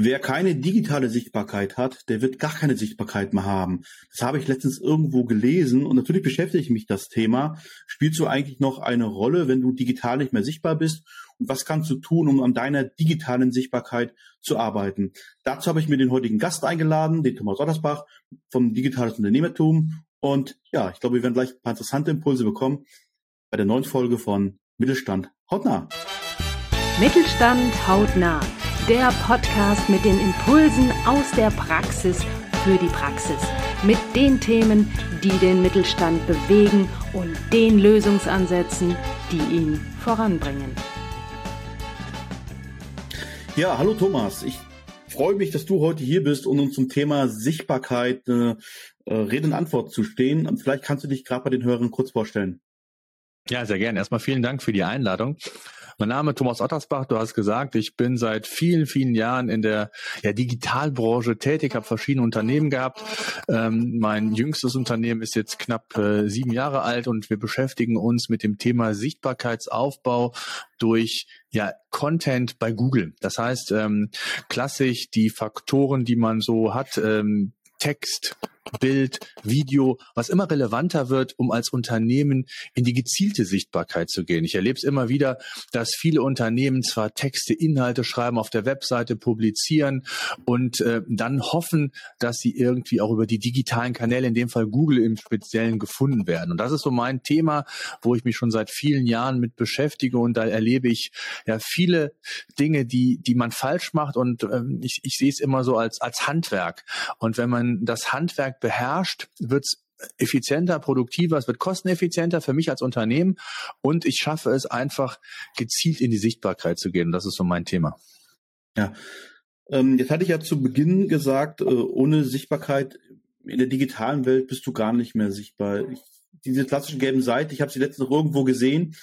Wer keine digitale Sichtbarkeit hat, der wird gar keine Sichtbarkeit mehr haben. Das habe ich letztens irgendwo gelesen und natürlich beschäftigt mich das Thema. Spielst du eigentlich noch eine Rolle, wenn du digital nicht mehr sichtbar bist? Und was kannst du tun, um an deiner digitalen Sichtbarkeit zu arbeiten? Dazu habe ich mir den heutigen Gast eingeladen, den Thomas Ottersbach vom Digitales Unternehmertum. Und ja, ich glaube, wir werden gleich ein paar interessante Impulse bekommen bei der neuen Folge von Mittelstand hautnah. Mittelstand hautnah der Podcast mit den Impulsen aus der Praxis für die Praxis. Mit den Themen, die den Mittelstand bewegen und den Lösungsansätzen, die ihn voranbringen. Ja, hallo Thomas. Ich freue mich, dass du heute hier bist und uns zum Thema Sichtbarkeit äh, äh Rede und Antwort zu stehen. Vielleicht kannst du dich gerade bei den Hörern kurz vorstellen. Ja, sehr gerne. Erstmal vielen Dank für die Einladung. Mein Name ist Thomas Ottersbach. Du hast gesagt, ich bin seit vielen, vielen Jahren in der ja, Digitalbranche tätig, habe verschiedene Unternehmen gehabt. Ähm, mein jüngstes Unternehmen ist jetzt knapp äh, sieben Jahre alt und wir beschäftigen uns mit dem Thema Sichtbarkeitsaufbau durch ja, Content bei Google. Das heißt, ähm, klassisch die Faktoren, die man so hat, ähm, Text, Bild, Video, was immer relevanter wird, um als Unternehmen in die gezielte Sichtbarkeit zu gehen. Ich erlebe es immer wieder, dass viele Unternehmen zwar Texte, Inhalte schreiben, auf der Webseite publizieren und äh, dann hoffen, dass sie irgendwie auch über die digitalen Kanäle, in dem Fall Google im Speziellen, gefunden werden. Und das ist so mein Thema, wo ich mich schon seit vielen Jahren mit beschäftige und da erlebe ich ja viele Dinge, die, die man falsch macht und ähm, ich, ich sehe es immer so als, als Handwerk. Und wenn man das Handwerk beherrscht, wird es effizienter, produktiver, es wird kosteneffizienter für mich als Unternehmen und ich schaffe es einfach gezielt in die Sichtbarkeit zu gehen. Das ist so mein Thema. Ja, ähm, jetzt hatte ich ja zu Beginn gesagt, äh, ohne Sichtbarkeit in der digitalen Welt bist du gar nicht mehr sichtbar. Ich, diese klassischen gelben Seiten, ich habe sie letztens noch irgendwo gesehen,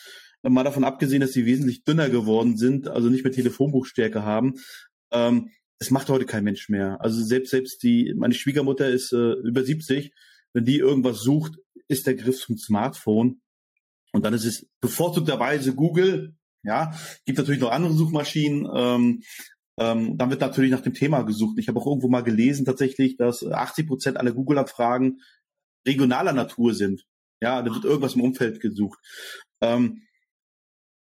äh, mal davon abgesehen, dass sie wesentlich dünner geworden sind, also nicht mehr Telefonbuchstärke haben. Ähm, es macht heute kein Mensch mehr. Also selbst selbst die, meine Schwiegermutter ist äh, über 70, wenn die irgendwas sucht, ist der Griff zum Smartphone. Und dann ist es bevorzugterweise Google. Ja, gibt natürlich noch andere Suchmaschinen. Ähm, ähm, dann wird natürlich nach dem Thema gesucht. Ich habe auch irgendwo mal gelesen tatsächlich, dass 80 Prozent aller Google-Abfragen regionaler Natur sind. Ja, da wird irgendwas im Umfeld gesucht. Ähm,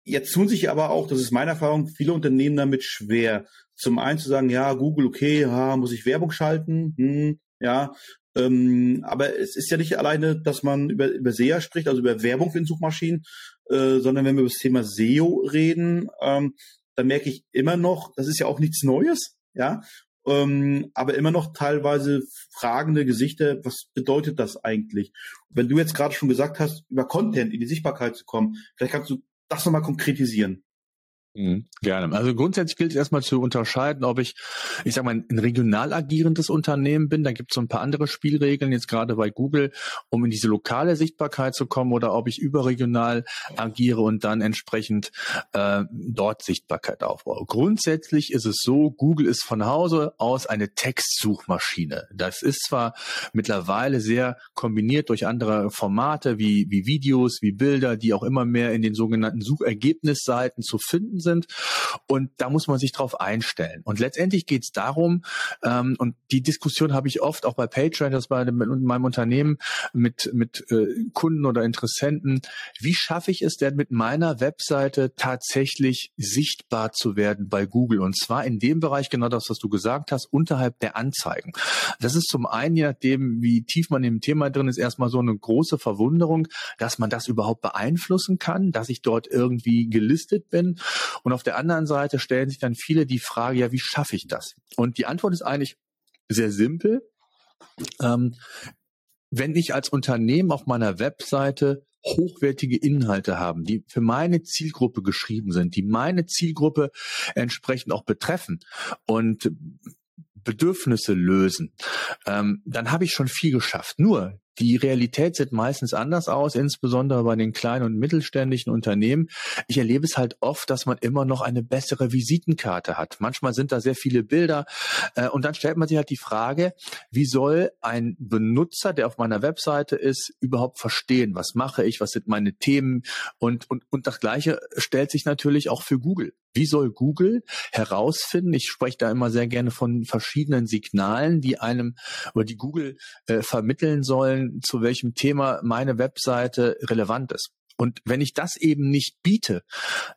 Jetzt tun sich aber auch, das ist meine Erfahrung, viele Unternehmen damit schwer. Zum einen zu sagen, ja, Google, okay, ja, muss ich Werbung schalten, hm, ja, ähm, aber es ist ja nicht alleine, dass man über, über SEA spricht, also über Werbung in Suchmaschinen, äh, sondern wenn wir über das Thema SEO reden, ähm, dann merke ich immer noch, das ist ja auch nichts Neues, ja, ähm, aber immer noch teilweise fragende Gesichter, was bedeutet das eigentlich? Wenn du jetzt gerade schon gesagt hast, über Content in die Sichtbarkeit zu kommen, vielleicht kannst du das nochmal konkretisieren. Mhm, gerne. Also grundsätzlich gilt es erstmal zu unterscheiden, ob ich, ich sag mal, ein regional agierendes Unternehmen bin. Da gibt es so ein paar andere Spielregeln, jetzt gerade bei Google, um in diese lokale Sichtbarkeit zu kommen, oder ob ich überregional agiere und dann entsprechend äh, dort Sichtbarkeit aufbaue. Grundsätzlich ist es so, Google ist von Hause aus eine Textsuchmaschine. Das ist zwar mittlerweile sehr kombiniert durch andere Formate wie, wie Videos, wie Bilder, die auch immer mehr in den sogenannten Suchergebnisseiten zu finden sind. Und da muss man sich drauf einstellen. Und letztendlich geht es darum, ähm, und die Diskussion habe ich oft auch bei PageRank, bei meinem Unternehmen mit, mit äh, Kunden oder Interessenten, wie schaffe ich es denn mit meiner Webseite tatsächlich sichtbar zu werden bei Google? Und zwar in dem Bereich, genau das, was du gesagt hast, unterhalb der Anzeigen. Das ist zum einen, je nachdem, wie tief man im Thema drin ist, erstmal so eine große Verwunderung, dass man das überhaupt beeinflussen kann, dass ich dort irgendwie gelistet bin. Und auf der anderen Seite stellen sich dann viele die Frage, ja, wie schaffe ich das? Und die Antwort ist eigentlich sehr simpel. Ähm, wenn ich als Unternehmen auf meiner Webseite hochwertige Inhalte haben, die für meine Zielgruppe geschrieben sind, die meine Zielgruppe entsprechend auch betreffen und Bedürfnisse lösen, ähm, dann habe ich schon viel geschafft. Nur die Realität sieht meistens anders aus, insbesondere bei den kleinen und mittelständischen Unternehmen. Ich erlebe es halt oft, dass man immer noch eine bessere Visitenkarte hat. Manchmal sind da sehr viele Bilder äh, und dann stellt man sich halt die Frage, wie soll ein Benutzer, der auf meiner Webseite ist, überhaupt verstehen, was mache ich, was sind meine Themen und, und, und das Gleiche stellt sich natürlich auch für Google. Wie soll Google herausfinden? Ich spreche da immer sehr gerne von verschiedenen Signalen, die einem oder die Google äh, vermitteln sollen, zu welchem Thema meine Webseite relevant ist. Und wenn ich das eben nicht biete,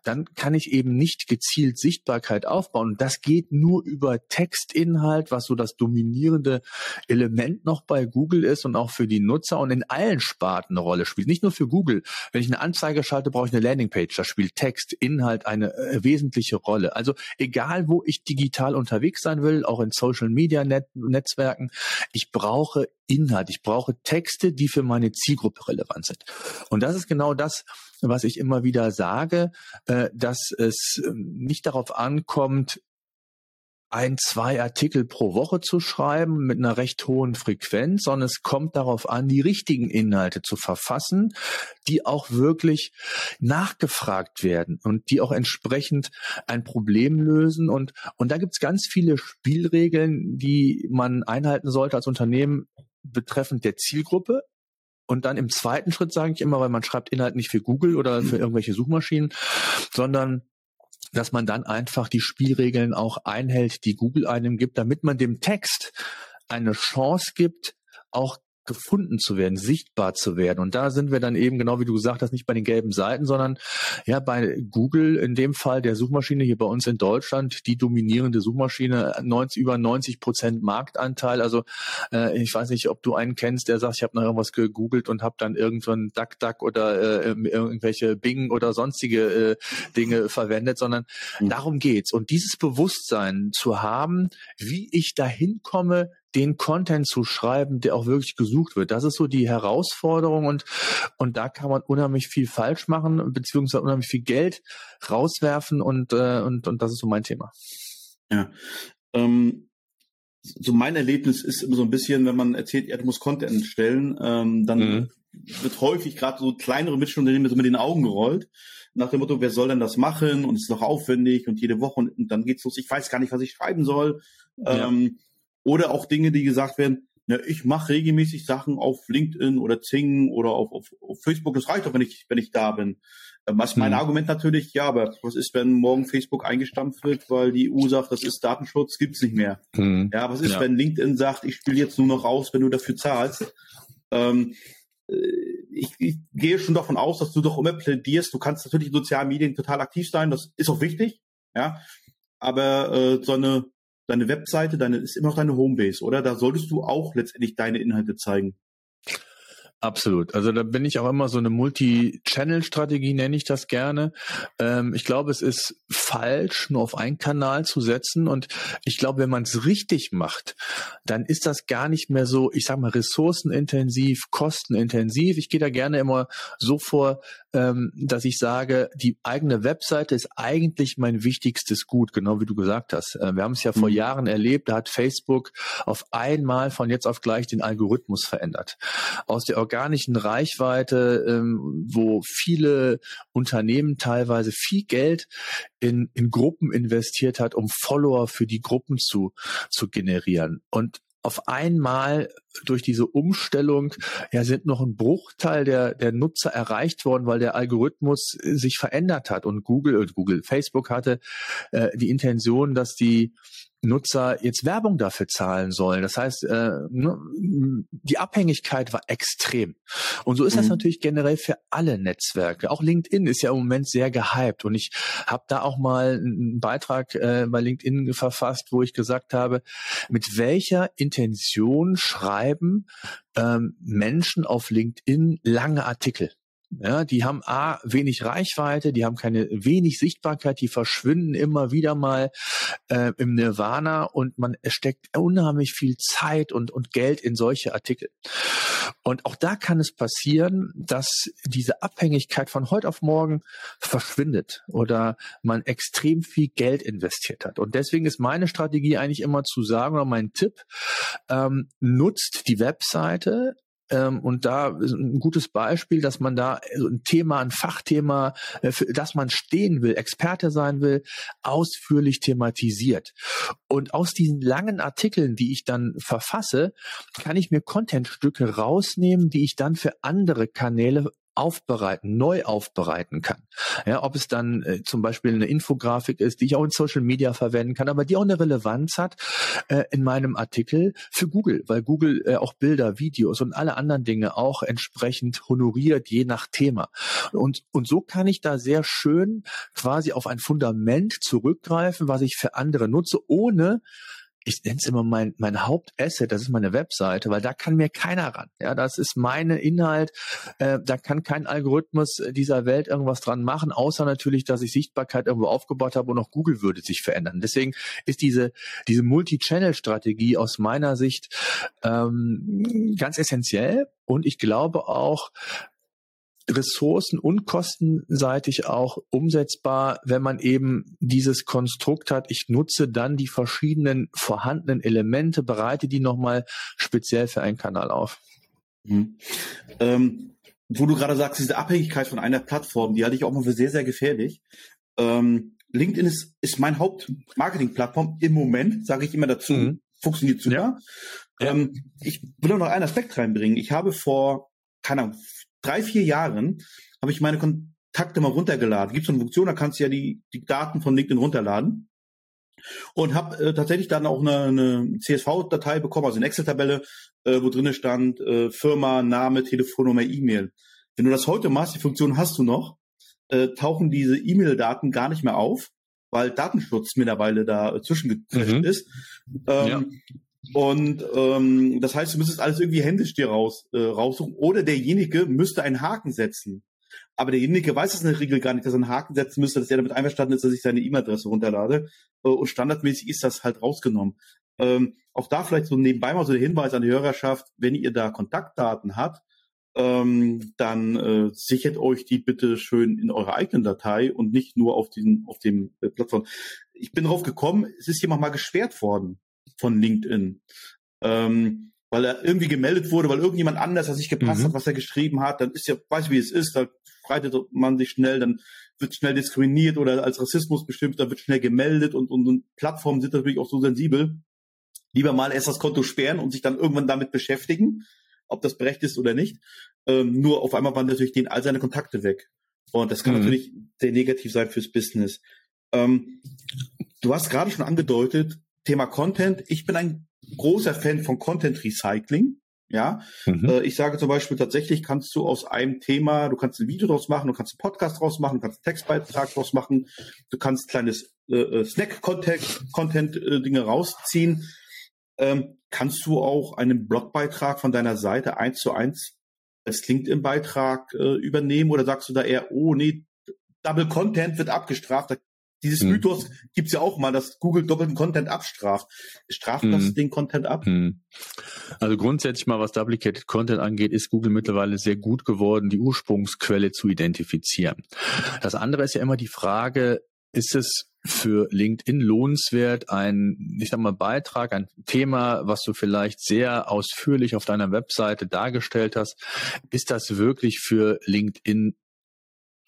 dann kann ich eben nicht gezielt Sichtbarkeit aufbauen. Und das geht nur über Textinhalt, was so das dominierende Element noch bei Google ist und auch für die Nutzer und in allen Sparten eine Rolle spielt. Nicht nur für Google. Wenn ich eine Anzeige schalte, brauche ich eine Landingpage. Da spielt Text, Inhalt eine äh, wesentliche Rolle. Also egal, wo ich digital unterwegs sein will, auch in Social Media Net Netzwerken, ich brauche Inhalt. Ich brauche Texte, die für meine Zielgruppe relevant sind. Und das ist genau das, was ich immer wieder sage, äh, dass es ähm, nicht darauf ankommt, ein, zwei Artikel pro Woche zu schreiben mit einer recht hohen Frequenz, sondern es kommt darauf an, die richtigen Inhalte zu verfassen, die auch wirklich nachgefragt werden und die auch entsprechend ein Problem lösen. Und, und da gibt's ganz viele Spielregeln, die man einhalten sollte als Unternehmen betreffend der Zielgruppe. Und dann im zweiten Schritt sage ich immer, weil man schreibt Inhalt nicht für Google oder für irgendwelche Suchmaschinen, sondern dass man dann einfach die Spielregeln auch einhält, die Google einem gibt, damit man dem Text eine Chance gibt, auch gefunden zu werden, sichtbar zu werden. Und da sind wir dann eben, genau wie du gesagt hast, nicht bei den gelben Seiten, sondern ja bei Google, in dem Fall der Suchmaschine hier bei uns in Deutschland, die dominierende Suchmaschine, 90, über 90 Prozent Marktanteil. Also äh, ich weiß nicht, ob du einen kennst, der sagt, ich habe nach irgendwas gegoogelt und habe dann irgendwann DuckDuck oder äh, irgendwelche Bing oder sonstige äh, Dinge verwendet, sondern mhm. darum geht's. Und dieses Bewusstsein zu haben, wie ich dahin komme, den Content zu schreiben, der auch wirklich gesucht wird. Das ist so die Herausforderung und, und da kann man unheimlich viel falsch machen, beziehungsweise unheimlich viel Geld rauswerfen und, äh, und, und das ist so mein Thema. Ja. Ähm, so mein Erlebnis ist immer so ein bisschen, wenn man erzählt, ja, du musst Content stellen, ähm, dann mhm. wird häufig gerade so kleinere Mittelunternehmen so mit den Augen gerollt nach dem Motto, wer soll denn das machen und es ist doch aufwendig und jede Woche und, und dann geht's los, ich weiß gar nicht, was ich schreiben soll. Ja. Ähm, oder auch Dinge, die gesagt werden, ja, ich mache regelmäßig Sachen auf LinkedIn oder Zing oder auf, auf, auf Facebook. Das reicht doch, wenn ich, wenn ich da bin. Ähm, was mein hm. Argument natürlich, ja, aber was ist, wenn morgen Facebook eingestampft wird, weil die EU sagt, das ist Datenschutz, gibt's nicht mehr. Hm. Ja, was ist, ja. wenn LinkedIn sagt, ich spiele jetzt nur noch raus, wenn du dafür zahlst? Ähm, äh, ich, ich gehe schon davon aus, dass du doch immer plädierst. Du kannst natürlich in sozialen Medien total aktiv sein, das ist auch wichtig, ja. Aber äh, so eine deine Webseite, deine ist immer noch deine Homebase, oder? Da solltest du auch letztendlich deine Inhalte zeigen. Absolut. Also da bin ich auch immer so eine Multi-Channel-Strategie, nenne ich das gerne. Ähm, ich glaube, es ist falsch, nur auf einen Kanal zu setzen. Und ich glaube, wenn man es richtig macht, dann ist das gar nicht mehr so, ich sag mal, ressourcenintensiv, kostenintensiv. Ich gehe da gerne immer so vor, ähm, dass ich sage, die eigene Webseite ist eigentlich mein wichtigstes Gut, genau wie du gesagt hast. Äh, wir haben es ja vor mhm. Jahren erlebt, da hat Facebook auf einmal von jetzt auf gleich den Algorithmus verändert. Aus der organischen Reichweite, ähm, wo viele Unternehmen teilweise viel Geld in, in Gruppen investiert hat, um Follower für die Gruppen zu, zu generieren. Und auf einmal durch diese Umstellung ja sind noch ein Bruchteil der der Nutzer erreicht worden, weil der Algorithmus sich verändert hat und Google und Google Facebook hatte äh, die Intention, dass die Nutzer jetzt Werbung dafür zahlen sollen. Das heißt, äh, ne, die Abhängigkeit war extrem. Und so ist mhm. das natürlich generell für alle Netzwerke. Auch LinkedIn ist ja im Moment sehr gehypt. Und ich habe da auch mal einen Beitrag äh, bei LinkedIn verfasst, wo ich gesagt habe, mit welcher Intention schreiben ähm, Menschen auf LinkedIn lange Artikel? Ja, die haben A, wenig Reichweite, die haben keine wenig Sichtbarkeit, die verschwinden immer wieder mal äh, im Nirvana und man steckt unheimlich viel Zeit und, und Geld in solche Artikel. Und auch da kann es passieren, dass diese Abhängigkeit von heute auf morgen verschwindet oder man extrem viel Geld investiert hat. Und deswegen ist meine Strategie eigentlich immer zu sagen oder mein Tipp, ähm, nutzt die Webseite und da ist ein gutes Beispiel, dass man da ein Thema, ein Fachthema, äh, für das man stehen will, Experte sein will, ausführlich thematisiert. Und aus diesen langen Artikeln, die ich dann verfasse, kann ich mir Contentstücke rausnehmen, die ich dann für andere Kanäle aufbereiten, neu aufbereiten kann. Ja, ob es dann äh, zum Beispiel eine Infografik ist, die ich auch in Social Media verwenden kann, aber die auch eine Relevanz hat äh, in meinem Artikel für Google, weil Google äh, auch Bilder, Videos und alle anderen Dinge auch entsprechend honoriert, je nach Thema. Und, und so kann ich da sehr schön quasi auf ein Fundament zurückgreifen, was ich für andere nutze, ohne ich nenne es immer mein, mein Hauptasset, das ist meine Webseite, weil da kann mir keiner ran. Ja, das ist mein Inhalt. Äh, da kann kein Algorithmus dieser Welt irgendwas dran machen, außer natürlich, dass ich Sichtbarkeit irgendwo aufgebaut habe und auch Google würde sich verändern. Deswegen ist diese, diese Multi-Channel-Strategie aus meiner Sicht ähm, ganz essentiell. Und ich glaube auch, ressourcen- und kostenseitig auch umsetzbar, wenn man eben dieses Konstrukt hat. Ich nutze dann die verschiedenen vorhandenen Elemente, bereite die nochmal speziell für einen Kanal auf. Mhm. Ähm, wo du gerade sagst, diese Abhängigkeit von einer Plattform, die halte ich auch mal für sehr, sehr gefährlich. Ähm, LinkedIn ist, ist mein Hauptmarketing-Plattform im Moment, sage ich immer dazu. Mhm. Funktioniert super. Ja. Ähm, ich will noch einen Aspekt reinbringen. Ich habe vor, keine Ahnung, drei, vier Jahren habe ich meine Kontakte mal runtergeladen. Gibt so eine Funktion, da kannst du ja die, die Daten von LinkedIn runterladen. Und habe äh, tatsächlich dann auch eine, eine CSV-Datei bekommen, also eine Excel-Tabelle, äh, wo drinne stand äh, Firma, Name, Telefonnummer, E-Mail. Wenn du das heute machst, die Funktion hast du noch, äh, tauchen diese E-Mail-Daten gar nicht mehr auf, weil Datenschutz mittlerweile da äh, zwischengefischt mhm. ist. Ähm, ja. Und ähm, das heißt, du müsstest alles irgendwie händisch dir raus, äh, raussuchen. Oder derjenige müsste einen Haken setzen. Aber derjenige weiß es in der Regel gar nicht, dass er einen Haken setzen müsste, dass er damit einverstanden ist, dass ich seine E-Mail-Adresse runterlade. Äh, und standardmäßig ist das halt rausgenommen. Ähm, auch da vielleicht so nebenbei mal so der Hinweis an die Hörerschaft, wenn ihr da Kontaktdaten habt, ähm, dann äh, sichert euch die bitte schön in eurer eigenen Datei und nicht nur auf, diesen, auf dem äh, Plattform. Ich bin drauf gekommen, es ist jemand mal gesperrt worden von LinkedIn. Ähm, weil er irgendwie gemeldet wurde, weil irgendjemand anders das nicht gepasst mhm. hat, was er geschrieben hat, dann ist ja, weiß wie es ist, da freitet man sich schnell, dann wird schnell diskriminiert oder als Rassismus bestimmt, da wird schnell gemeldet und, und, und Plattformen sind natürlich auch so sensibel. Lieber mal erst das Konto sperren und sich dann irgendwann damit beschäftigen, ob das berechtigt ist oder nicht. Ähm, nur auf einmal waren natürlich denen all seine Kontakte weg. Und das kann mhm. natürlich sehr negativ sein fürs Business. Ähm, du hast gerade schon angedeutet, Thema Content. Ich bin ein großer Fan von Content Recycling. Ja, mhm. äh, ich sage zum Beispiel tatsächlich kannst du aus einem Thema, du kannst ein Video draus machen, du kannst einen Podcast draus machen, du kannst einen Textbeitrag draus machen, du kannst kleines äh, äh Snack-Content-Dinge äh, rausziehen. Ähm, kannst du auch einen Blogbeitrag von deiner Seite eins zu eins als LinkedIn-Beitrag äh, übernehmen oder sagst du da eher, oh nee, Double Content wird abgestraft, da dieses hm. Mythos gibt's ja auch mal, dass Google doppelten Content abstraft. Straft hm. das den Content ab? Hm. Also grundsätzlich mal, was Duplicated Content angeht, ist Google mittlerweile sehr gut geworden, die Ursprungsquelle zu identifizieren. Das andere ist ja immer die Frage, ist es für LinkedIn lohnenswert, ein, ich sag mal, Beitrag, ein Thema, was du vielleicht sehr ausführlich auf deiner Webseite dargestellt hast, ist das wirklich für LinkedIn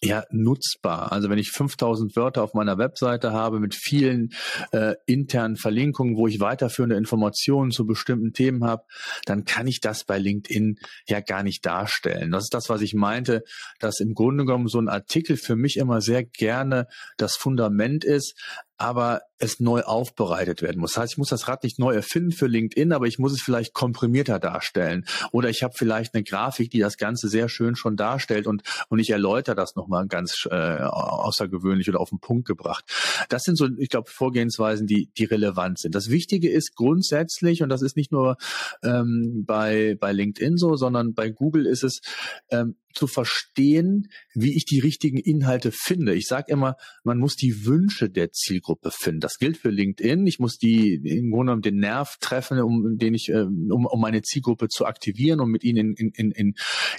ja nutzbar. Also wenn ich 5000 Wörter auf meiner Webseite habe mit vielen äh, internen Verlinkungen, wo ich weiterführende Informationen zu bestimmten Themen habe, dann kann ich das bei LinkedIn ja gar nicht darstellen. Das ist das, was ich meinte, dass im Grunde genommen so ein Artikel für mich immer sehr gerne das Fundament ist, aber es neu aufbereitet werden muss. Das heißt, ich muss das Rad nicht neu erfinden für LinkedIn, aber ich muss es vielleicht komprimierter darstellen. Oder ich habe vielleicht eine Grafik, die das Ganze sehr schön schon darstellt und, und ich erläutere das nochmal ganz äh, außergewöhnlich oder auf den Punkt gebracht. Das sind so, ich glaube, Vorgehensweisen, die, die relevant sind. Das Wichtige ist grundsätzlich, und das ist nicht nur ähm, bei, bei LinkedIn so, sondern bei Google ist es, ähm, zu verstehen, wie ich die richtigen Inhalte finde. Ich sage immer, man muss die Wünsche der Zielgruppe finden. Das gilt für LinkedIn. Ich muss die im Grunde genommen den Nerv treffen, um den ich, äh, um, um meine Zielgruppe zu aktivieren und mit ihnen in, in, in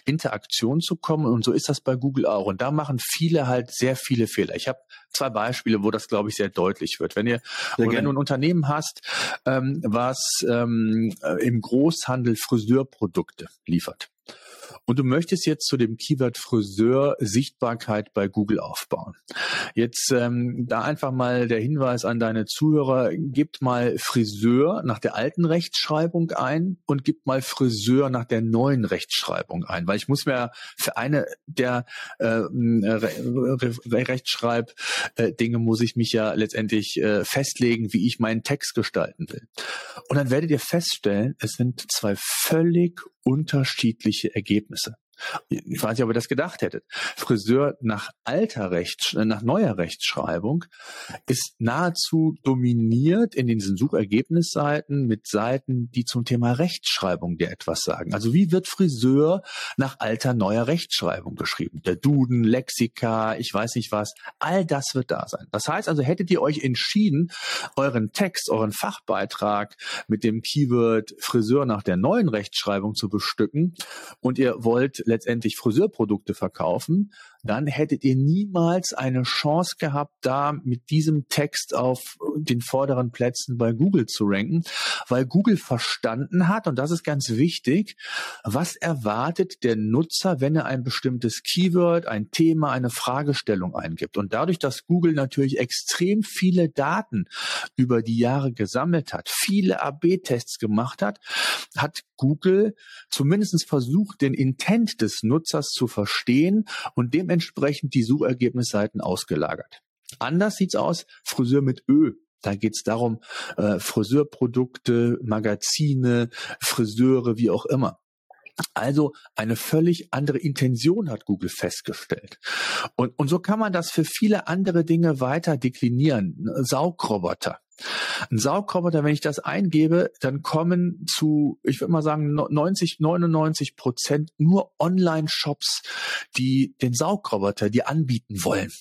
Interaktion zu kommen. Und so ist das bei Google auch. Und da machen viele halt sehr viele Fehler. Ich habe zwei Beispiele, wo das, glaube ich, sehr deutlich wird. Wenn ihr, wenn du ein Unternehmen hast, ähm, was ähm, im Großhandel Friseurprodukte liefert und du möchtest jetzt zu dem Keyword Friseur Sichtbarkeit bei Google aufbauen. Jetzt ähm, da einfach mal der Hinweis an deine Zuhörer, gebt mal Friseur nach der alten Rechtschreibung ein und gebt mal Friseur nach der neuen Rechtschreibung ein, weil ich muss mir für eine der äh, Re Re Rechtschreib-Dinge muss ich mich ja letztendlich äh, festlegen, wie ich meinen Text gestalten will. Und dann werdet ihr feststellen, es sind zwei völlig unterschiedliche Ergebnisse. Ich weiß nicht, ob ihr das gedacht hättet. Friseur nach alter Rechts, nach neuer Rechtschreibung ist nahezu dominiert in diesen Suchergebnisseiten mit Seiten, die zum Thema Rechtschreibung dir etwas sagen. Also wie wird Friseur nach alter neuer Rechtschreibung geschrieben? Der Duden, Lexika, ich weiß nicht was. All das wird da sein. Das heißt also, hättet ihr euch entschieden, euren Text, euren Fachbeitrag mit dem Keyword Friseur nach der neuen Rechtschreibung zu bestücken und ihr wollt letztendlich Friseurprodukte verkaufen, dann hättet ihr niemals eine Chance gehabt, da mit diesem Text auf den vorderen Plätzen bei Google zu ranken, weil Google verstanden hat, und das ist ganz wichtig, was erwartet der Nutzer, wenn er ein bestimmtes Keyword, ein Thema, eine Fragestellung eingibt. Und dadurch, dass Google natürlich extrem viele Daten über die Jahre gesammelt hat, viele AB-Tests gemacht hat, hat Google zumindest versucht, den Intent des Nutzers zu verstehen und dementsprechend die Suchergebnisseiten ausgelagert. Anders sieht's aus, Friseur mit Ö. Da geht's darum, äh, Friseurprodukte, Magazine, Friseure, wie auch immer. Also eine völlig andere Intention hat Google festgestellt. Und, und so kann man das für viele andere Dinge weiter deklinieren. Saugroboter. Ein Saugroboter, wenn ich das eingebe, dann kommen zu, ich würde mal sagen, 90, 99 Prozent nur Online-Shops, die den Saugroboter dir anbieten wollen.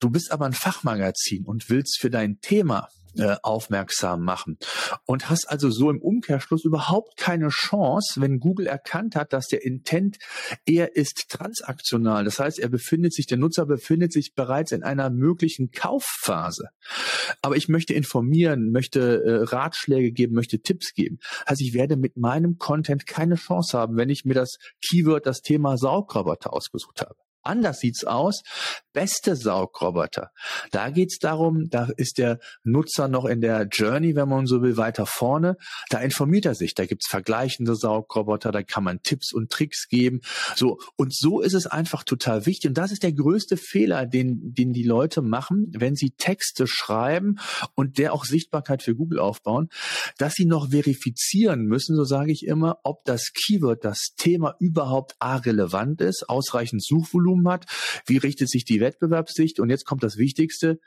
Du bist aber ein Fachmagazin und willst für dein Thema äh, aufmerksam machen und hast also so im Umkehrschluss überhaupt keine Chance, wenn Google erkannt hat, dass der Intent eher ist transaktional. Das heißt, er befindet sich, der Nutzer befindet sich bereits in einer möglichen Kaufphase. Aber ich möchte informieren, möchte äh, Ratschläge geben, möchte Tipps geben. Also ich werde mit meinem Content keine Chance haben, wenn ich mir das Keyword, das Thema Saugroboter ausgesucht habe. Anders sieht's aus. Beste Saugroboter. Da geht's darum, da ist der Nutzer noch in der Journey, wenn man so will, weiter vorne. Da informiert er sich. Da gibt's vergleichende Saugroboter, da kann man Tipps und Tricks geben. So. Und so ist es einfach total wichtig. Und das ist der größte Fehler, den, den die Leute machen, wenn sie Texte schreiben und der auch Sichtbarkeit für Google aufbauen, dass sie noch verifizieren müssen, so sage ich immer, ob das Keyword, das Thema überhaupt A relevant ist, ausreichend Suchvolumen Suchvolumen hat, wie richtet sich die Wettbewerbssicht und jetzt kommt das Wichtigste,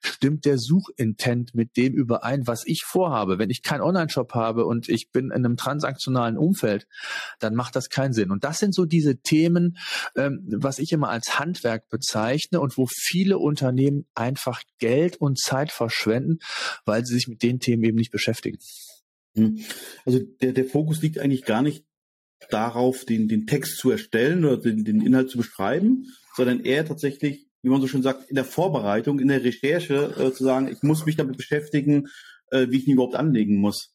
stimmt der Suchintent mit dem überein, was ich vorhabe. Wenn ich keinen Online-Shop habe und ich bin in einem transaktionalen Umfeld, dann macht das keinen Sinn. Und das sind so diese Themen, ähm, was ich immer als Handwerk bezeichne und wo viele Unternehmen einfach Geld und Zeit verschwenden, weil sie sich mit den Themen eben nicht beschäftigen. Hm. Also der, der Fokus liegt eigentlich gar nicht darauf, den, den Text zu erstellen oder den, den Inhalt zu beschreiben, sondern eher tatsächlich, wie man so schön sagt, in der Vorbereitung, in der Recherche äh, zu sagen, ich muss mich damit beschäftigen, äh, wie ich ihn überhaupt anlegen muss.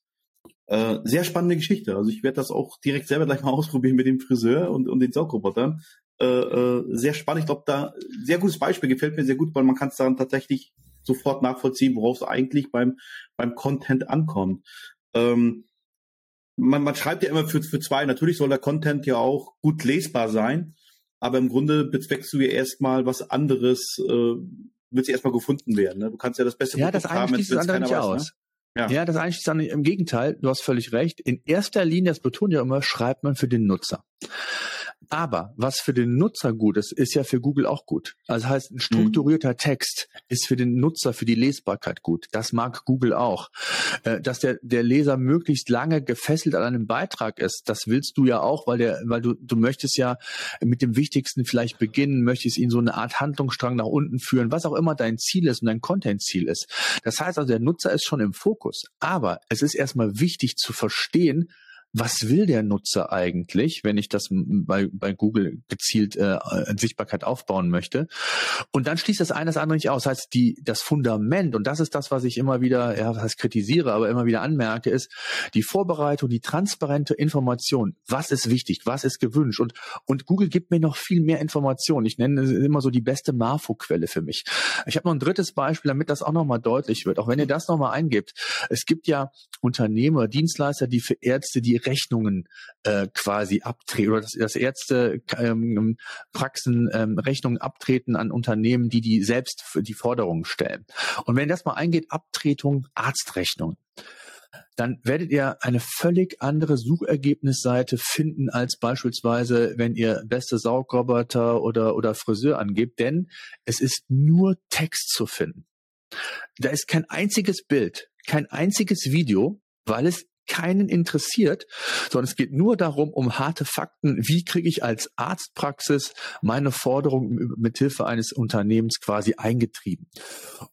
Äh, sehr spannende Geschichte. Also ich werde das auch direkt selber gleich mal ausprobieren mit dem Friseur und, und den Saugrobotern. Äh, äh, sehr spannend. Ich glaube, da sehr gutes Beispiel, gefällt mir sehr gut, weil man kann es dann tatsächlich sofort nachvollziehen, worauf es eigentlich beim, beim Content ankommt. Ähm, man, man schreibt ja immer für, für zwei. Natürlich soll der Content ja auch gut lesbar sein, aber im Grunde bezweckst du ja erstmal was anderes, äh, wird sie erstmal gefunden werden. Ne? Du kannst ja das beste Ja, das eine schließt das andere nicht weiß, aus. Ne? Ja. ja, das eine schließt dann im Gegenteil, du hast völlig recht. In erster Linie, das betont ja immer, schreibt man für den Nutzer. Aber was für den Nutzer gut ist, ist ja für Google auch gut. Also heißt, ein strukturierter mhm. Text ist für den Nutzer, für die Lesbarkeit gut. Das mag Google auch. Äh, dass der, der Leser möglichst lange gefesselt an einem Beitrag ist, das willst du ja auch, weil der, weil du, du möchtest ja mit dem Wichtigsten vielleicht beginnen, möchtest ihn so eine Art Handlungsstrang nach unten führen, was auch immer dein Ziel ist und dein Content-Ziel ist. Das heißt also, der Nutzer ist schon im Fokus. Aber es ist erstmal wichtig zu verstehen, was will der Nutzer eigentlich, wenn ich das bei, bei Google gezielt äh, Sichtbarkeit aufbauen möchte. Und dann schließt das eine das andere nicht aus. Das heißt, die, das Fundament, und das ist das, was ich immer wieder, ja, was heißt kritisiere, aber immer wieder anmerke, ist die Vorbereitung, die transparente Information. Was ist wichtig? Was ist gewünscht? Und, und Google gibt mir noch viel mehr Informationen. Ich nenne es immer so die beste Marfo-Quelle für mich. Ich habe noch ein drittes Beispiel, damit das auch nochmal deutlich wird. Auch wenn ihr das nochmal eingebt. Es gibt ja Unternehmer, Dienstleister, die für Ärzte die Rechnungen äh, quasi abtreten oder dass, dass Ärzte ähm, Praxen ähm, Rechnungen abtreten an Unternehmen, die die selbst für die Forderungen stellen. Und wenn das mal eingeht, Abtretung, Arztrechnung dann werdet ihr eine völlig andere Suchergebnisseite finden als beispielsweise, wenn ihr beste Saugroboter oder, oder Friseur angebt, denn es ist nur Text zu finden. Da ist kein einziges Bild, kein einziges Video, weil es keinen interessiert, sondern es geht nur darum, um harte Fakten. Wie kriege ich als Arztpraxis meine Forderung mit Hilfe eines Unternehmens quasi eingetrieben?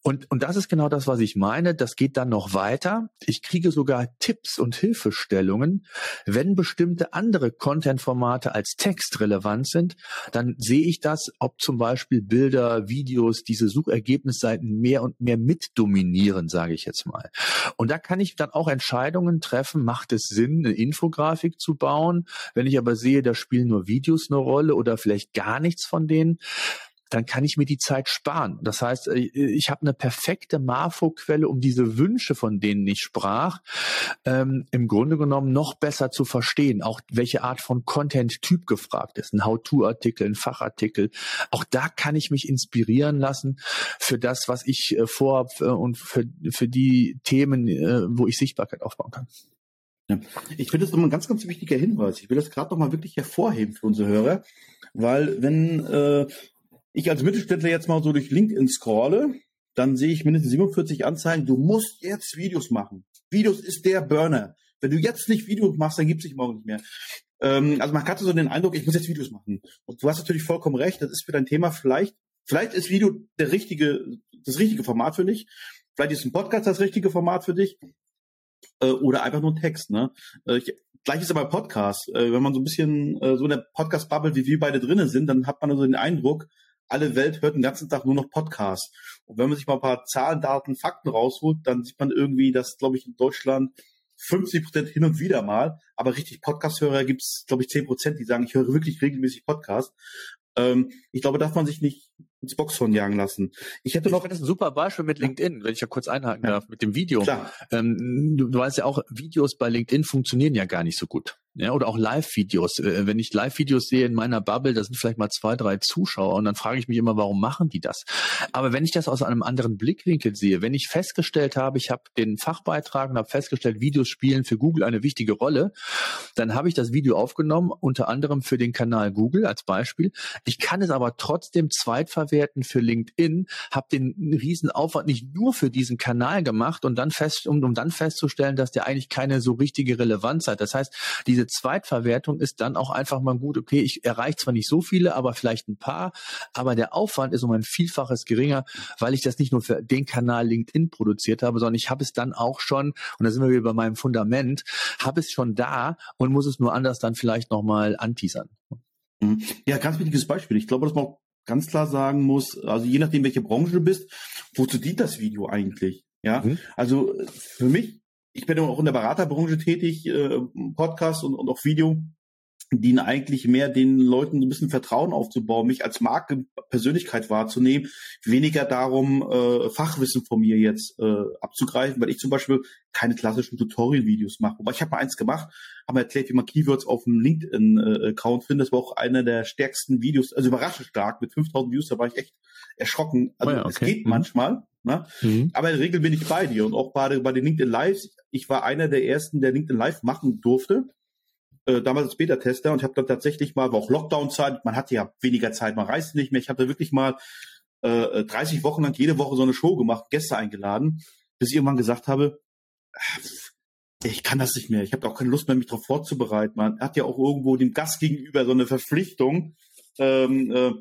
Und, und das ist genau das, was ich meine. Das geht dann noch weiter. Ich kriege sogar Tipps und Hilfestellungen. Wenn bestimmte andere Content-Formate als Text relevant sind, dann sehe ich das, ob zum Beispiel Bilder, Videos, diese Suchergebnisseiten mehr und mehr mitdominieren, sage ich jetzt mal. Und da kann ich dann auch Entscheidungen treffen, treffen, macht es Sinn, eine Infografik zu bauen. Wenn ich aber sehe, da spielen nur Videos eine Rolle oder vielleicht gar nichts von denen, dann kann ich mir die Zeit sparen. Das heißt, äh, ich habe eine perfekte Marfo-Quelle, um diese Wünsche, von denen ich sprach, ähm, im Grunde genommen noch besser zu verstehen. Auch welche Art von Content-Typ gefragt ist. Ein How-To-Artikel, ein Fachartikel. Auch da kann ich mich inspirieren lassen für das, was ich äh, vorhabe äh, und für, für die Themen, äh, wo ich Sichtbarkeit aufbauen kann. Ich finde das nochmal ein ganz, ganz wichtiger Hinweis. Ich will das gerade nochmal wirklich hervorheben für unsere Hörer, weil wenn äh, ich als Mittelständler jetzt mal so durch LinkedIn scrolle, dann sehe ich mindestens 47 Anzeigen, du musst jetzt Videos machen. Videos ist der Burner. Wenn du jetzt nicht Videos machst, dann gibt es sich morgen nicht mehr. Ähm, also man hatte so den Eindruck, ich muss jetzt Videos machen. Und du hast natürlich vollkommen recht, das ist für dein Thema vielleicht, vielleicht ist Video der richtige, das richtige Format für dich. Vielleicht ist ein Podcast das richtige Format für dich. Äh, oder einfach nur ein Text, ne? Äh, ich, gleich ist aber Podcast. Äh, wenn man so ein bisschen äh, so in der Podcast-Bubble wie wir beide drinnen sind, dann hat man so den Eindruck, alle Welt hört den ganzen Tag nur noch Podcasts. Und wenn man sich mal ein paar Zahlen, Daten, Fakten rausholt, dann sieht man irgendwie, dass, glaube ich, in Deutschland 50 Prozent hin und wieder mal, aber richtig Podcast-Hörer gibt es, glaube ich, 10 Prozent, die sagen, ich höre wirklich regelmäßig Podcast. Ähm, ich glaube, darf man sich nicht ins Boxhorn jagen lassen. Ich hätte noch. Ich das ist ein super Beispiel mit LinkedIn, wenn ich ja kurz einhaken ja. darf, mit dem Video. Ähm, du, du weißt ja auch, Videos bei LinkedIn funktionieren ja gar nicht so gut. Ja, oder auch Live-Videos. Äh, wenn ich Live-Videos sehe in meiner Bubble, da sind vielleicht mal zwei, drei Zuschauer und dann frage ich mich immer, warum machen die das? Aber wenn ich das aus einem anderen Blickwinkel sehe, wenn ich festgestellt habe, ich habe den Fachbeitrag und habe festgestellt, Videos spielen für Google eine wichtige Rolle, dann habe ich das Video aufgenommen, unter anderem für den Kanal Google als Beispiel. Ich kann es aber trotzdem zweitverwerten für LinkedIn, habe den riesen Aufwand nicht nur für diesen Kanal gemacht und dann fest, um, um dann festzustellen, dass der eigentlich keine so richtige Relevanz hat. Das heißt, diese Zweitverwertung ist dann auch einfach mal gut, okay, ich erreiche zwar nicht so viele, aber vielleicht ein paar, aber der Aufwand ist um ein Vielfaches geringer, weil ich das nicht nur für den Kanal LinkedIn produziert habe, sondern ich habe es dann auch schon, und da sind wir wieder bei meinem Fundament, habe es schon da und muss es nur anders dann vielleicht nochmal anteasern. Mhm. Ja, ganz wichtiges Beispiel. Ich glaube, dass man auch ganz klar sagen muss, also je nachdem, welche Branche du bist, wozu dient das Video eigentlich? Ja, mhm. also für mich ich bin auch in der Beraterbranche tätig, äh, Podcast und, und auch Video dienen eigentlich mehr den Leuten ein bisschen Vertrauen aufzubauen, mich als Marke Persönlichkeit wahrzunehmen, weniger darum, äh, Fachwissen von mir jetzt äh, abzugreifen, weil ich zum Beispiel keine klassischen Tutorial-Videos mache. Aber ich habe mal eins gemacht, habe erklärt, wie man Keywords auf dem LinkedIn-Account findet. Das war auch einer der stärksten Videos, also überraschend stark, mit 5000 Views, da war ich echt erschrocken. Also oh ja, okay. es geht mhm. manchmal, Ne? Mhm. Aber in der Regel bin ich bei dir und auch bei, bei den LinkedIn Lives. Ich war einer der ersten, der LinkedIn Live machen durfte. Äh, damals als Beta-Tester und habe dann tatsächlich mal, war auch Lockdown-Zeit, man hatte ja weniger Zeit, man reist nicht mehr. Ich da wirklich mal äh, 30 Wochen lang jede Woche so eine Show gemacht, Gäste eingeladen, bis ich irgendwann gesagt habe, ich kann das nicht mehr. Ich habe auch keine Lust mehr, mich darauf vorzubereiten. Man hat ja auch irgendwo dem Gast gegenüber so eine Verpflichtung. Ähm, äh,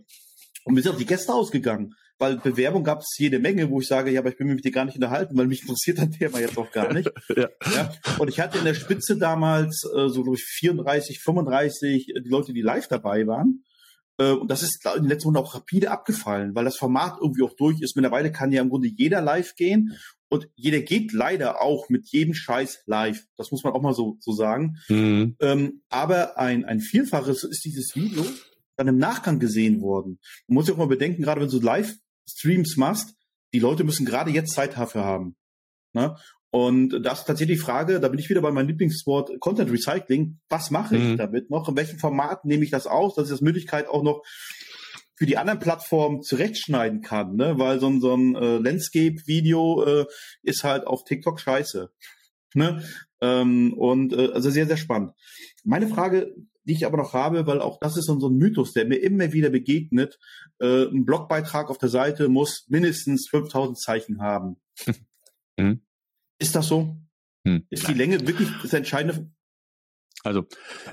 und wir sind auf die Gäste ausgegangen weil Bewerbung gab es jede Menge, wo ich sage, ja, aber ich bin mit dir gar nicht unterhalten, weil mich interessiert das Thema jetzt auch gar nicht. ja. ja. Und ich hatte in der Spitze damals äh, so glaube ich 34, 35 äh, die Leute, die live dabei waren. Äh, und das ist in den letzten Monaten auch rapide abgefallen, weil das Format irgendwie auch durch ist. Mittlerweile kann ja im Grunde jeder live gehen und jeder geht leider auch mit jedem Scheiß live. Das muss man auch mal so, so sagen. Mhm. Ähm, aber ein, ein Vielfaches ist dieses Video dann im Nachgang gesehen worden. Man muss ja auch mal bedenken, gerade wenn du Live-Streams machst, die Leute müssen gerade jetzt Zeit dafür haben. Ne? Und das ist tatsächlich die Frage, da bin ich wieder bei meinem Lieblingswort Content Recycling. Was mache ich mhm. damit noch? In welchem Format nehme ich das aus, dass ich das Möglichkeit auch noch für die anderen Plattformen zurechtschneiden kann, ne? Weil so ein, so ein äh, Landscape-Video äh, ist halt auf TikTok scheiße. Ne? Ähm, und äh, also sehr, sehr spannend. Meine Frage, die ich aber noch habe, weil auch das ist so ein Mythos, der mir immer wieder begegnet, äh, ein Blogbeitrag auf der Seite muss mindestens 5000 Zeichen haben. Hm. Ist das so? Hm. Ist die Länge wirklich das Entscheidende? Also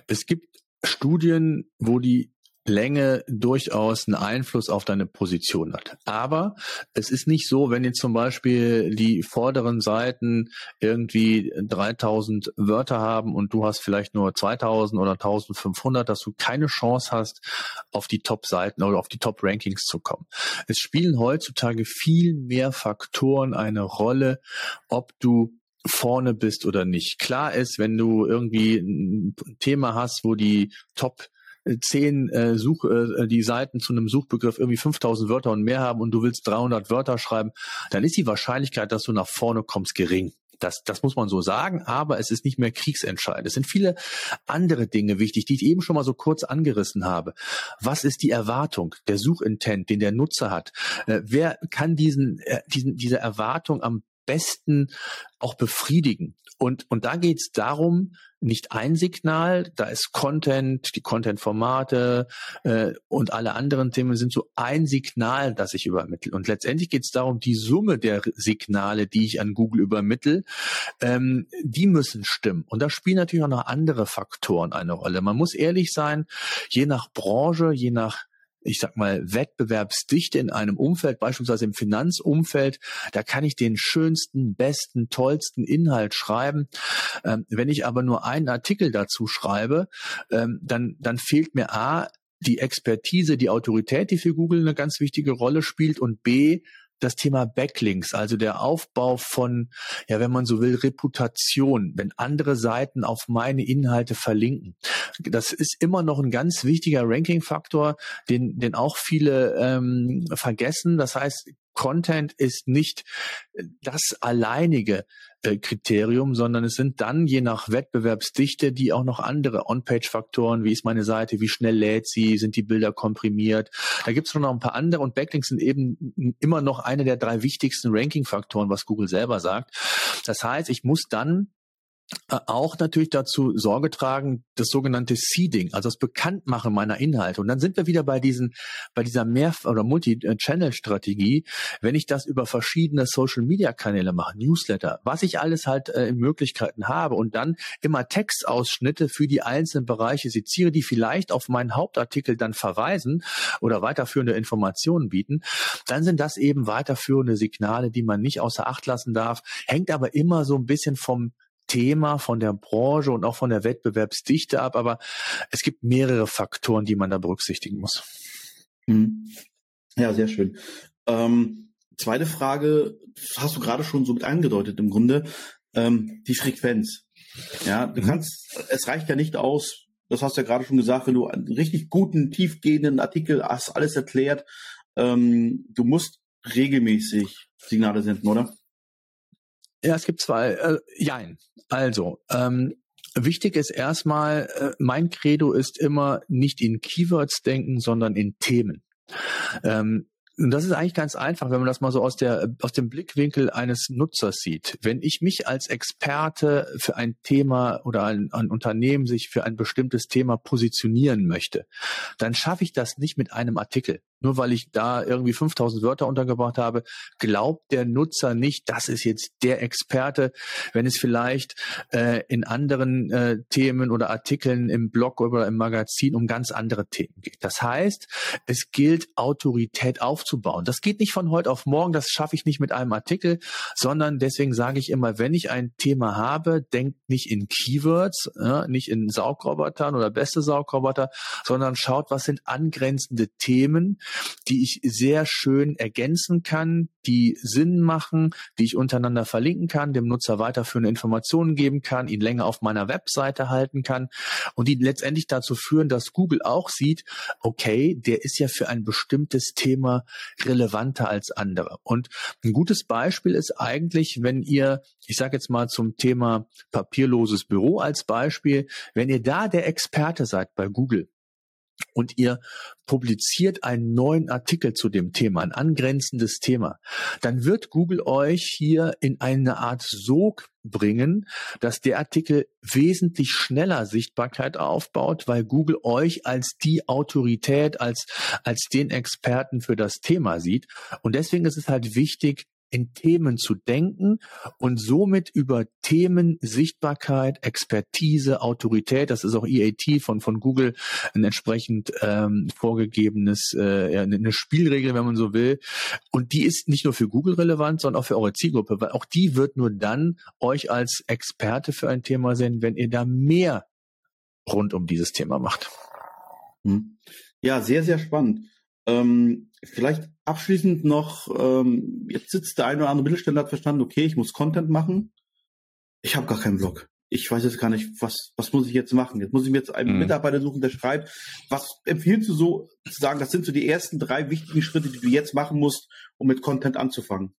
es gibt Studien, wo die Länge durchaus einen Einfluss auf deine Position hat. Aber es ist nicht so, wenn jetzt zum Beispiel die vorderen Seiten irgendwie 3000 Wörter haben und du hast vielleicht nur 2000 oder 1500, dass du keine Chance hast, auf die Top-Seiten oder auf die Top-Rankings zu kommen. Es spielen heutzutage viel mehr Faktoren eine Rolle, ob du vorne bist oder nicht. Klar ist, wenn du irgendwie ein Thema hast, wo die Top zehn äh, Such, äh, die Seiten zu einem Suchbegriff irgendwie 5000 Wörter und mehr haben und du willst 300 Wörter schreiben, dann ist die Wahrscheinlichkeit, dass du nach vorne kommst, gering. Das, das muss man so sagen, aber es ist nicht mehr kriegsentscheidend. Es sind viele andere Dinge wichtig, die ich eben schon mal so kurz angerissen habe. Was ist die Erwartung, der Suchintent, den der Nutzer hat? Äh, wer kann diesen, äh, diesen, diese Erwartung am besten auch befriedigen. Und, und da geht es darum, nicht ein Signal, da ist Content, die Content-Formate äh, und alle anderen Themen sind so ein Signal, das ich übermittle. Und letztendlich geht es darum, die Summe der Signale, die ich an Google übermittle, ähm, die müssen stimmen. Und da spielen natürlich auch noch andere Faktoren eine Rolle. Man muss ehrlich sein, je nach Branche, je nach ich sag mal, Wettbewerbsdichte in einem Umfeld, beispielsweise im Finanzumfeld, da kann ich den schönsten, besten, tollsten Inhalt schreiben. Ähm, wenn ich aber nur einen Artikel dazu schreibe, ähm, dann, dann fehlt mir A, die Expertise, die Autorität, die für Google eine ganz wichtige Rolle spielt und B, das Thema Backlinks, also der Aufbau von, ja, wenn man so will, Reputation, wenn andere Seiten auf meine Inhalte verlinken. Das ist immer noch ein ganz wichtiger Ranking-Faktor, den, den auch viele ähm, vergessen. Das heißt, Content ist nicht das alleinige äh, Kriterium, sondern es sind dann je nach Wettbewerbsdichte die auch noch andere On-Page-Faktoren, wie ist meine Seite, wie schnell lädt sie, sind die Bilder komprimiert. Da gibt es noch ein paar andere und Backlinks sind eben immer noch eine der drei wichtigsten Ranking-Faktoren, was Google selber sagt. Das heißt, ich muss dann äh, auch natürlich dazu Sorge tragen, das sogenannte Seeding, also das Bekanntmachen meiner Inhalte. Und dann sind wir wieder bei diesen, bei dieser Mehr- oder Multi-Channel-Strategie. Wenn ich das über verschiedene Social-Media-Kanäle mache, Newsletter, was ich alles halt äh, in Möglichkeiten habe und dann immer Textausschnitte für die einzelnen Bereiche seziere, die vielleicht auf meinen Hauptartikel dann verweisen oder weiterführende Informationen bieten, dann sind das eben weiterführende Signale, die man nicht außer Acht lassen darf, hängt aber immer so ein bisschen vom Thema, von der Branche und auch von der Wettbewerbsdichte ab, aber es gibt mehrere Faktoren, die man da berücksichtigen muss. Hm. Ja, sehr schön. Ähm, zweite Frage, hast du gerade schon so mit angedeutet im Grunde, ähm, die Frequenz. Ja, du mhm. kannst, es reicht ja nicht aus, das hast du ja gerade schon gesagt, wenn du einen richtig guten, tiefgehenden Artikel hast, alles erklärt, ähm, du musst regelmäßig Signale senden, oder? Ja, es gibt zwei. Äh, jein. Also, ähm, wichtig ist erstmal, äh, mein Credo ist immer nicht in Keywords denken, sondern in Themen. Ähm, und das ist eigentlich ganz einfach, wenn man das mal so aus der aus dem Blickwinkel eines Nutzers sieht. Wenn ich mich als Experte für ein Thema oder ein, ein, Unternehmen sich für ein bestimmtes Thema positionieren möchte, dann schaffe ich das nicht mit einem Artikel. Nur weil ich da irgendwie 5000 Wörter untergebracht habe, glaubt der Nutzer nicht, das ist jetzt der Experte, wenn es vielleicht äh, in anderen äh, Themen oder Artikeln im Blog oder im Magazin um ganz andere Themen geht. Das heißt, es gilt Autorität aufzubauen aufzubauen. Das geht nicht von heute auf morgen, das schaffe ich nicht mit einem Artikel, sondern deswegen sage ich immer, wenn ich ein Thema habe, denkt nicht in Keywords, ja, nicht in Saugrobotern oder beste Saugroboter, sondern schaut, was sind angrenzende Themen, die ich sehr schön ergänzen kann, die Sinn machen, die ich untereinander verlinken kann, dem Nutzer weiterführende Informationen geben kann, ihn länger auf meiner Webseite halten kann und die letztendlich dazu führen, dass Google auch sieht, okay, der ist ja für ein bestimmtes Thema relevanter als andere. Und ein gutes Beispiel ist eigentlich, wenn ihr, ich sage jetzt mal zum Thema papierloses Büro als Beispiel, wenn ihr da der Experte seid bei Google, und ihr publiziert einen neuen Artikel zu dem Thema, ein angrenzendes Thema, dann wird Google euch hier in eine Art Sog bringen, dass der Artikel wesentlich schneller Sichtbarkeit aufbaut, weil Google euch als die Autorität, als, als den Experten für das Thema sieht. Und deswegen ist es halt wichtig, in Themen zu denken und somit über Themen Sichtbarkeit, Expertise, Autorität, das ist auch EAT von, von Google ein entsprechend ähm, vorgegebenes, äh, eine Spielregel, wenn man so will. Und die ist nicht nur für Google relevant, sondern auch für eure Zielgruppe, weil auch die wird nur dann euch als Experte für ein Thema sehen, wenn ihr da mehr rund um dieses Thema macht. Hm. Ja, sehr, sehr spannend. Ähm, vielleicht abschließend noch, ähm, jetzt sitzt der eine oder andere Mittelständler hat verstanden, okay, ich muss Content machen. Ich habe gar keinen Blog. Ich weiß jetzt gar nicht, was, was muss ich jetzt machen? Jetzt muss ich mir jetzt einen mhm. Mitarbeiter suchen, der schreibt. Was empfiehlst du so zu sagen, das sind so die ersten drei wichtigen Schritte, die du jetzt machen musst, um mit Content anzufangen?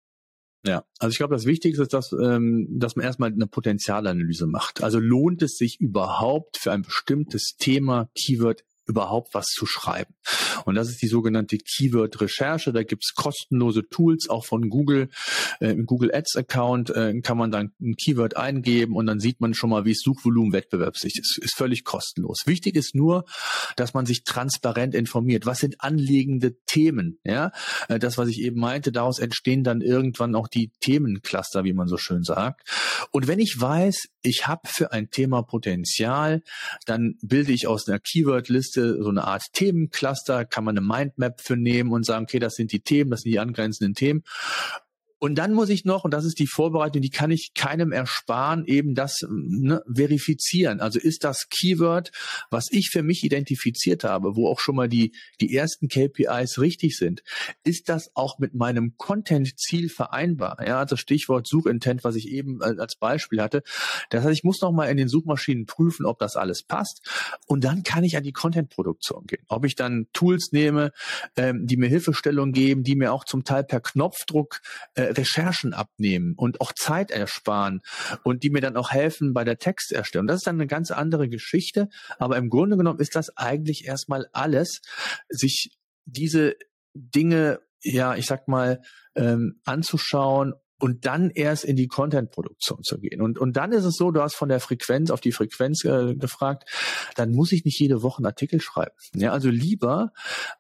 Ja, also ich glaube, das Wichtigste ist, dass, ähm, dass man erstmal eine Potenzialanalyse macht. Also lohnt es sich überhaupt für ein bestimmtes Thema, Keyword überhaupt was zu schreiben. Und das ist die sogenannte Keyword-Recherche. Da gibt's kostenlose Tools, auch von Google. Äh, Im Google Ads-Account äh, kann man dann ein Keyword eingeben und dann sieht man schon mal, wie es Suchvolumen wettbewerbssicht ist. Ist völlig kostenlos. Wichtig ist nur, dass man sich transparent informiert. Was sind anliegende Themen? Ja, äh, das, was ich eben meinte, daraus entstehen dann irgendwann auch die Themencluster, wie man so schön sagt. Und wenn ich weiß, ich habe für ein Thema Potenzial, dann bilde ich aus einer Keyword-Liste Liste, so eine Art Themencluster, kann man eine Mindmap für nehmen und sagen, okay, das sind die Themen, das sind die angrenzenden Themen. Und dann muss ich noch, und das ist die Vorbereitung, die kann ich keinem ersparen, eben das ne, verifizieren. Also ist das Keyword, was ich für mich identifiziert habe, wo auch schon mal die, die ersten KPIs richtig sind, ist das auch mit meinem Content-Ziel vereinbar? Ja, also Stichwort Suchintent, was ich eben als Beispiel hatte. Das heißt, ich muss noch mal in den Suchmaschinen prüfen, ob das alles passt. Und dann kann ich an die Content-Produktion gehen. Ob ich dann Tools nehme, ähm, die mir Hilfestellung geben, die mir auch zum Teil per Knopfdruck äh, Recherchen abnehmen und auch Zeit ersparen und die mir dann auch helfen bei der Texterstellung. Das ist dann eine ganz andere Geschichte, aber im Grunde genommen ist das eigentlich erstmal alles, sich diese Dinge, ja, ich sag mal, ähm, anzuschauen und dann erst in die Content-Produktion zu gehen. Und, und dann ist es so, du hast von der Frequenz auf die Frequenz äh, gefragt, dann muss ich nicht jede Woche einen Artikel schreiben. Ja, also lieber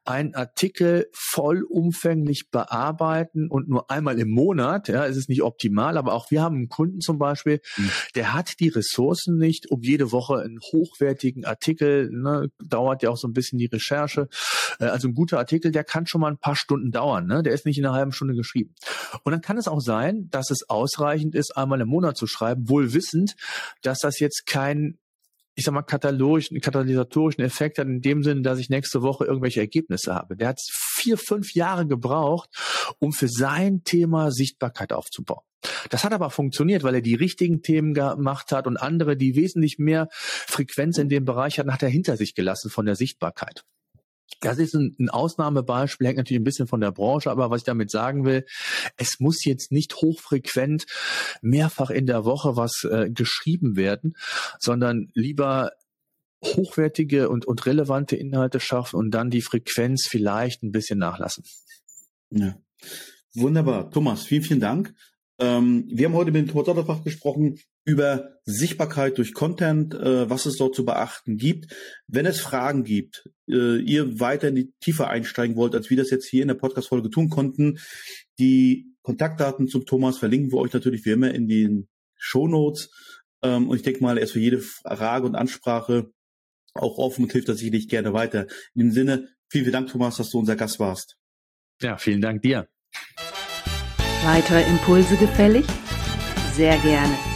einen Artikel vollumfänglich bearbeiten und nur einmal im Monat, ja, es ist nicht optimal, aber auch wir haben einen Kunden zum Beispiel, mhm. der hat die Ressourcen nicht, um jede Woche einen hochwertigen Artikel, ne, dauert ja auch so ein bisschen die Recherche, äh, also ein guter Artikel, der kann schon mal ein paar Stunden dauern, ne, der ist nicht in einer halben Stunde geschrieben. Und dann kann es auch sein, sein, dass es ausreichend ist, einmal im Monat zu schreiben, wohl wissend, dass das jetzt kein ich sag mal, katalysatorischen Effekt hat in dem Sinne, dass ich nächste Woche irgendwelche Ergebnisse habe. Der hat vier, fünf Jahre gebraucht, um für sein Thema Sichtbarkeit aufzubauen. Das hat aber funktioniert, weil er die richtigen Themen gemacht hat und andere, die wesentlich mehr Frequenz in dem Bereich hatten, hat er hinter sich gelassen von der Sichtbarkeit. Das ist ein, Ausnahmebeispiel, hängt natürlich ein bisschen von der Branche, aber was ich damit sagen will, es muss jetzt nicht hochfrequent mehrfach in der Woche was äh, geschrieben werden, sondern lieber hochwertige und, und relevante Inhalte schaffen und dann die Frequenz vielleicht ein bisschen nachlassen. Ja. Wunderbar. Thomas, vielen, vielen Dank. Ähm, wir haben heute mit dem Thomas Otterfach gesprochen über Sichtbarkeit durch Content, äh, was es dort zu beachten gibt. Wenn es Fragen gibt, äh, ihr weiter in die Tiefe einsteigen wollt, als wir das jetzt hier in der Podcast-Folge tun konnten, die Kontaktdaten zum Thomas verlinken wir euch natürlich wie immer in den Show Notes. Ähm, und ich denke mal, er ist für jede Frage und Ansprache auch offen und hilft das sicherlich gerne weiter. In dem Sinne, vielen, vielen Dank, Thomas, dass du unser Gast warst. Ja, vielen Dank dir. Weitere Impulse gefällig? Sehr gerne.